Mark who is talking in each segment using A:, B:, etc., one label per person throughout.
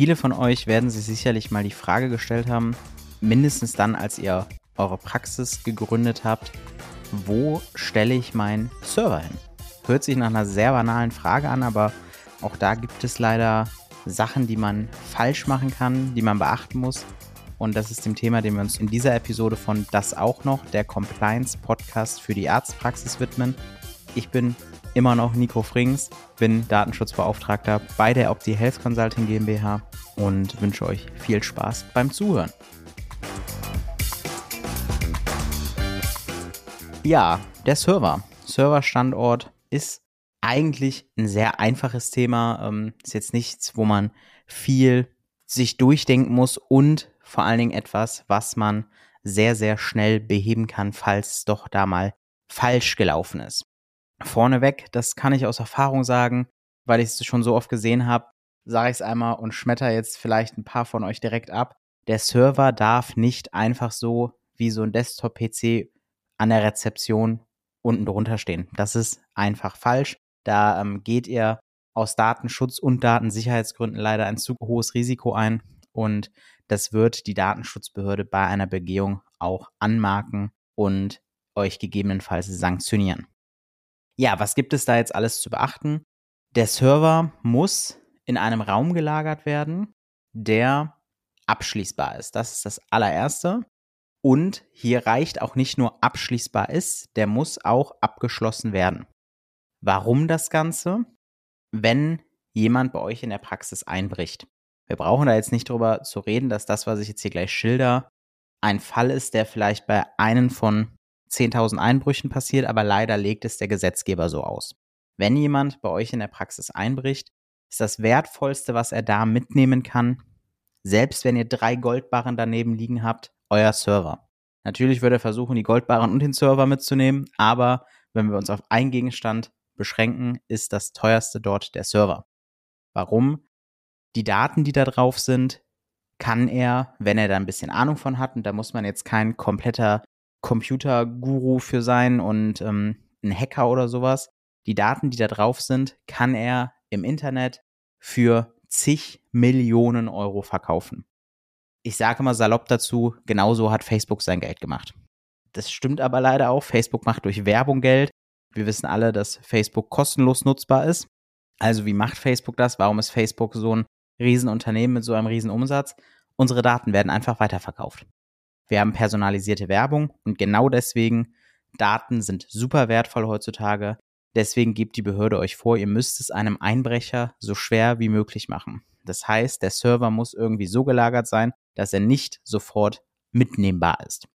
A: Viele von euch werden sich sicherlich mal die Frage gestellt haben, mindestens dann, als ihr eure Praxis gegründet habt, wo stelle ich meinen Server hin? Hört sich nach einer sehr banalen Frage an, aber auch da gibt es leider Sachen, die man falsch machen kann, die man beachten muss. Und das ist dem Thema, dem wir uns in dieser Episode von Das auch noch, der Compliance Podcast für die Arztpraxis widmen. Ich bin immer noch Nico Frings, bin Datenschutzbeauftragter bei der Opti Health Consulting GmbH und wünsche euch viel Spaß beim Zuhören. Ja, der Server. Serverstandort ist eigentlich ein sehr einfaches Thema. Ähm, ist jetzt nichts, wo man viel sich durchdenken muss und vor allen Dingen etwas, was man sehr, sehr schnell beheben kann, falls doch da mal falsch gelaufen ist. Vorneweg, das kann ich aus Erfahrung sagen, weil ich es schon so oft gesehen habe, sage ich es einmal und schmetter jetzt vielleicht ein paar von euch direkt ab. Der Server darf nicht einfach so wie so ein Desktop-PC an der Rezeption unten drunter stehen. Das ist einfach falsch. Da ähm, geht ihr aus Datenschutz- und Datensicherheitsgründen leider ein zu hohes Risiko ein und das wird die Datenschutzbehörde bei einer Begehung auch anmarken und euch gegebenenfalls sanktionieren. Ja, was gibt es da jetzt alles zu beachten? Der Server muss in einem Raum gelagert werden, der abschließbar ist. Das ist das allererste. Und hier reicht auch nicht nur abschließbar ist, der muss auch abgeschlossen werden. Warum das Ganze? Wenn jemand bei euch in der Praxis einbricht. Wir brauchen da jetzt nicht drüber zu reden, dass das, was ich jetzt hier gleich schilder, ein Fall ist, der vielleicht bei einem von 10.000 Einbrüchen passiert, aber leider legt es der Gesetzgeber so aus. Wenn jemand bei euch in der Praxis einbricht, ist das Wertvollste, was er da mitnehmen kann, selbst wenn ihr drei Goldbarren daneben liegen habt, euer Server. Natürlich würde er versuchen, die Goldbarren und den Server mitzunehmen, aber wenn wir uns auf einen Gegenstand beschränken, ist das teuerste dort der Server. Warum? Die Daten, die da drauf sind, kann er, wenn er da ein bisschen Ahnung von hat, und da muss man jetzt kein kompletter Computerguru für sein und ähm, ein Hacker oder sowas, die Daten, die da drauf sind, kann er im Internet für zig Millionen Euro verkaufen. Ich sage mal salopp dazu, genauso hat Facebook sein Geld gemacht. Das stimmt aber leider auch. Facebook macht durch Werbung Geld. Wir wissen alle, dass Facebook kostenlos nutzbar ist. Also wie macht Facebook das? Warum ist Facebook so ein Riesenunternehmen mit so einem Riesenumsatz? Unsere Daten werden einfach weiterverkauft. Wir haben personalisierte Werbung und genau deswegen, Daten sind super wertvoll heutzutage. Deswegen gibt die Behörde euch vor, ihr müsst es einem Einbrecher so schwer wie möglich machen. Das heißt, der Server muss irgendwie so gelagert sein, dass er nicht sofort mitnehmbar ist.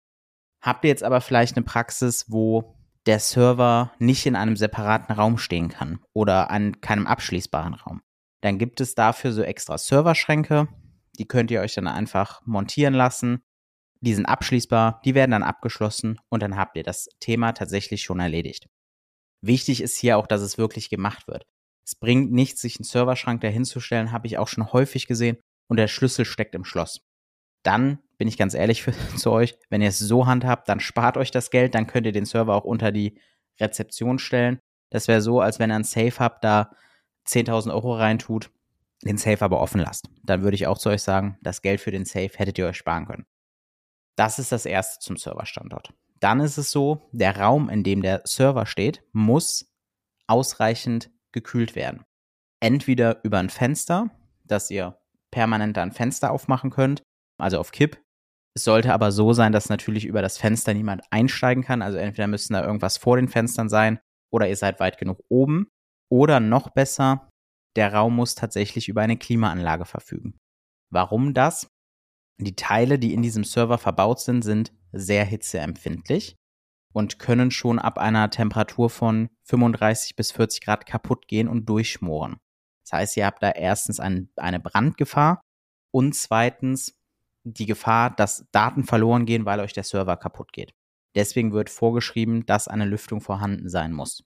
A: Habt ihr jetzt aber vielleicht eine Praxis, wo der Server nicht in einem separaten Raum stehen kann oder an keinem abschließbaren Raum. Dann gibt es dafür so extra Serverschränke, die könnt ihr euch dann einfach montieren lassen. Die sind abschließbar, die werden dann abgeschlossen und dann habt ihr das Thema tatsächlich schon erledigt. Wichtig ist hier auch, dass es wirklich gemacht wird. Es bringt nichts, sich einen Serverschrank dahinzustellen, habe ich auch schon häufig gesehen, und der Schlüssel steckt im Schloss. Dann bin ich ganz ehrlich für, zu euch, wenn ihr es so handhabt, dann spart euch das Geld, dann könnt ihr den Server auch unter die Rezeption stellen. Das wäre so, als wenn ihr ein Safe habt, da 10.000 Euro reintut, den Safe aber offen lasst. Dann würde ich auch zu euch sagen, das Geld für den Safe hättet ihr euch sparen können. Das ist das erste zum Serverstandort. Dann ist es so, der Raum, in dem der Server steht, muss ausreichend gekühlt werden. Entweder über ein Fenster, dass ihr permanent ein Fenster aufmachen könnt, also auf Kipp. Es sollte aber so sein, dass natürlich über das Fenster niemand einsteigen kann. Also entweder müssen da irgendwas vor den Fenstern sein oder ihr seid weit genug oben. Oder noch besser, der Raum muss tatsächlich über eine Klimaanlage verfügen. Warum das? Die Teile, die in diesem Server verbaut sind, sind sehr hitzeempfindlich und können schon ab einer Temperatur von 35 bis 40 Grad kaputt gehen und durchschmoren. Das heißt, ihr habt da erstens ein, eine Brandgefahr und zweitens die Gefahr, dass Daten verloren gehen, weil euch der Server kaputt geht. Deswegen wird vorgeschrieben, dass eine Lüftung vorhanden sein muss.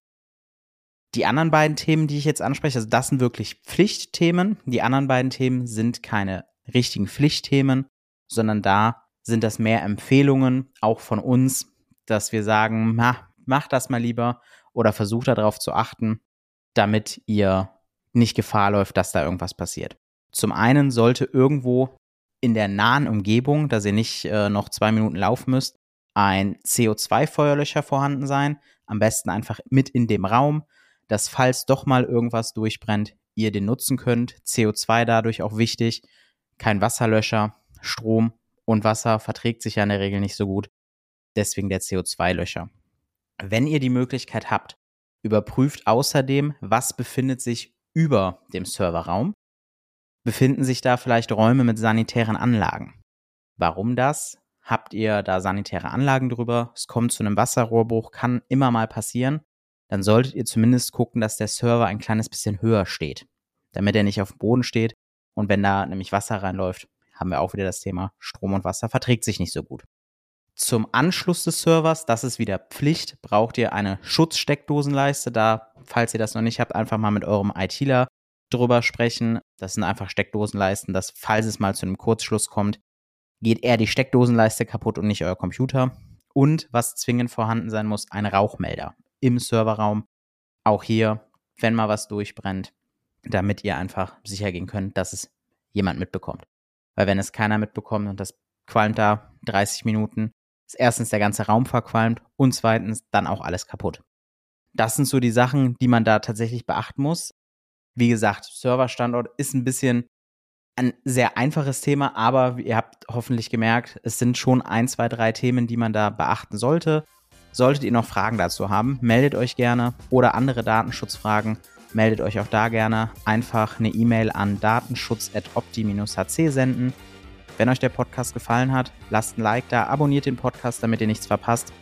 A: Die anderen beiden Themen, die ich jetzt anspreche, also das sind wirklich Pflichtthemen. Die anderen beiden Themen sind keine richtigen Pflichtthemen, sondern da sind das mehr Empfehlungen, auch von uns, dass wir sagen, na, macht das mal lieber oder versucht darauf zu achten, damit ihr nicht Gefahr läuft, dass da irgendwas passiert. Zum einen sollte irgendwo in der nahen Umgebung, dass ihr nicht äh, noch zwei Minuten laufen müsst, ein CO2-Feuerlöscher vorhanden sein. Am besten einfach mit in dem Raum, dass falls doch mal irgendwas durchbrennt, ihr den nutzen könnt. CO2 dadurch auch wichtig. Kein Wasserlöscher, Strom und Wasser verträgt sich ja in der Regel nicht so gut. Deswegen der CO2-Löscher. Wenn ihr die Möglichkeit habt, überprüft außerdem, was befindet sich über dem Serverraum. Befinden sich da vielleicht Räume mit sanitären Anlagen? Warum das? Habt ihr da sanitäre Anlagen drüber? Es kommt zu einem Wasserrohrbruch, kann immer mal passieren. Dann solltet ihr zumindest gucken, dass der Server ein kleines bisschen höher steht, damit er nicht auf dem Boden steht. Und wenn da nämlich Wasser reinläuft, haben wir auch wieder das Thema Strom und Wasser verträgt sich nicht so gut. Zum Anschluss des Servers, das ist wieder Pflicht, braucht ihr eine Schutzsteckdosenleiste. Da, falls ihr das noch nicht habt, einfach mal mit eurem ITler drüber sprechen. Das sind einfach Steckdosenleisten, dass falls es mal zu einem Kurzschluss kommt, geht eher die Steckdosenleiste kaputt und nicht euer Computer. Und was zwingend vorhanden sein muss, ein Rauchmelder im Serverraum. Auch hier, wenn mal was durchbrennt, damit ihr einfach sicher gehen könnt, dass es jemand mitbekommt. Weil wenn es keiner mitbekommt und das qualmt da 30 Minuten, ist erstens der ganze Raum verqualmt und zweitens dann auch alles kaputt. Das sind so die Sachen, die man da tatsächlich beachten muss. Wie gesagt, Serverstandort ist ein bisschen ein sehr einfaches Thema, aber ihr habt hoffentlich gemerkt, es sind schon ein, zwei, drei Themen, die man da beachten sollte. Solltet ihr noch Fragen dazu haben, meldet euch gerne oder andere Datenschutzfragen, meldet euch auch da gerne. Einfach eine E-Mail an datenschutz.opti-hc senden. Wenn euch der Podcast gefallen hat, lasst ein Like da, abonniert den Podcast, damit ihr nichts verpasst.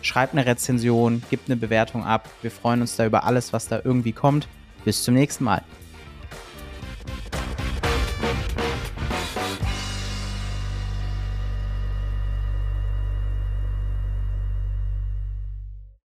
A: Schreibt eine Rezension, gebt eine Bewertung ab. Wir freuen uns da über alles, was da irgendwie kommt. Bis zum nächsten Mal.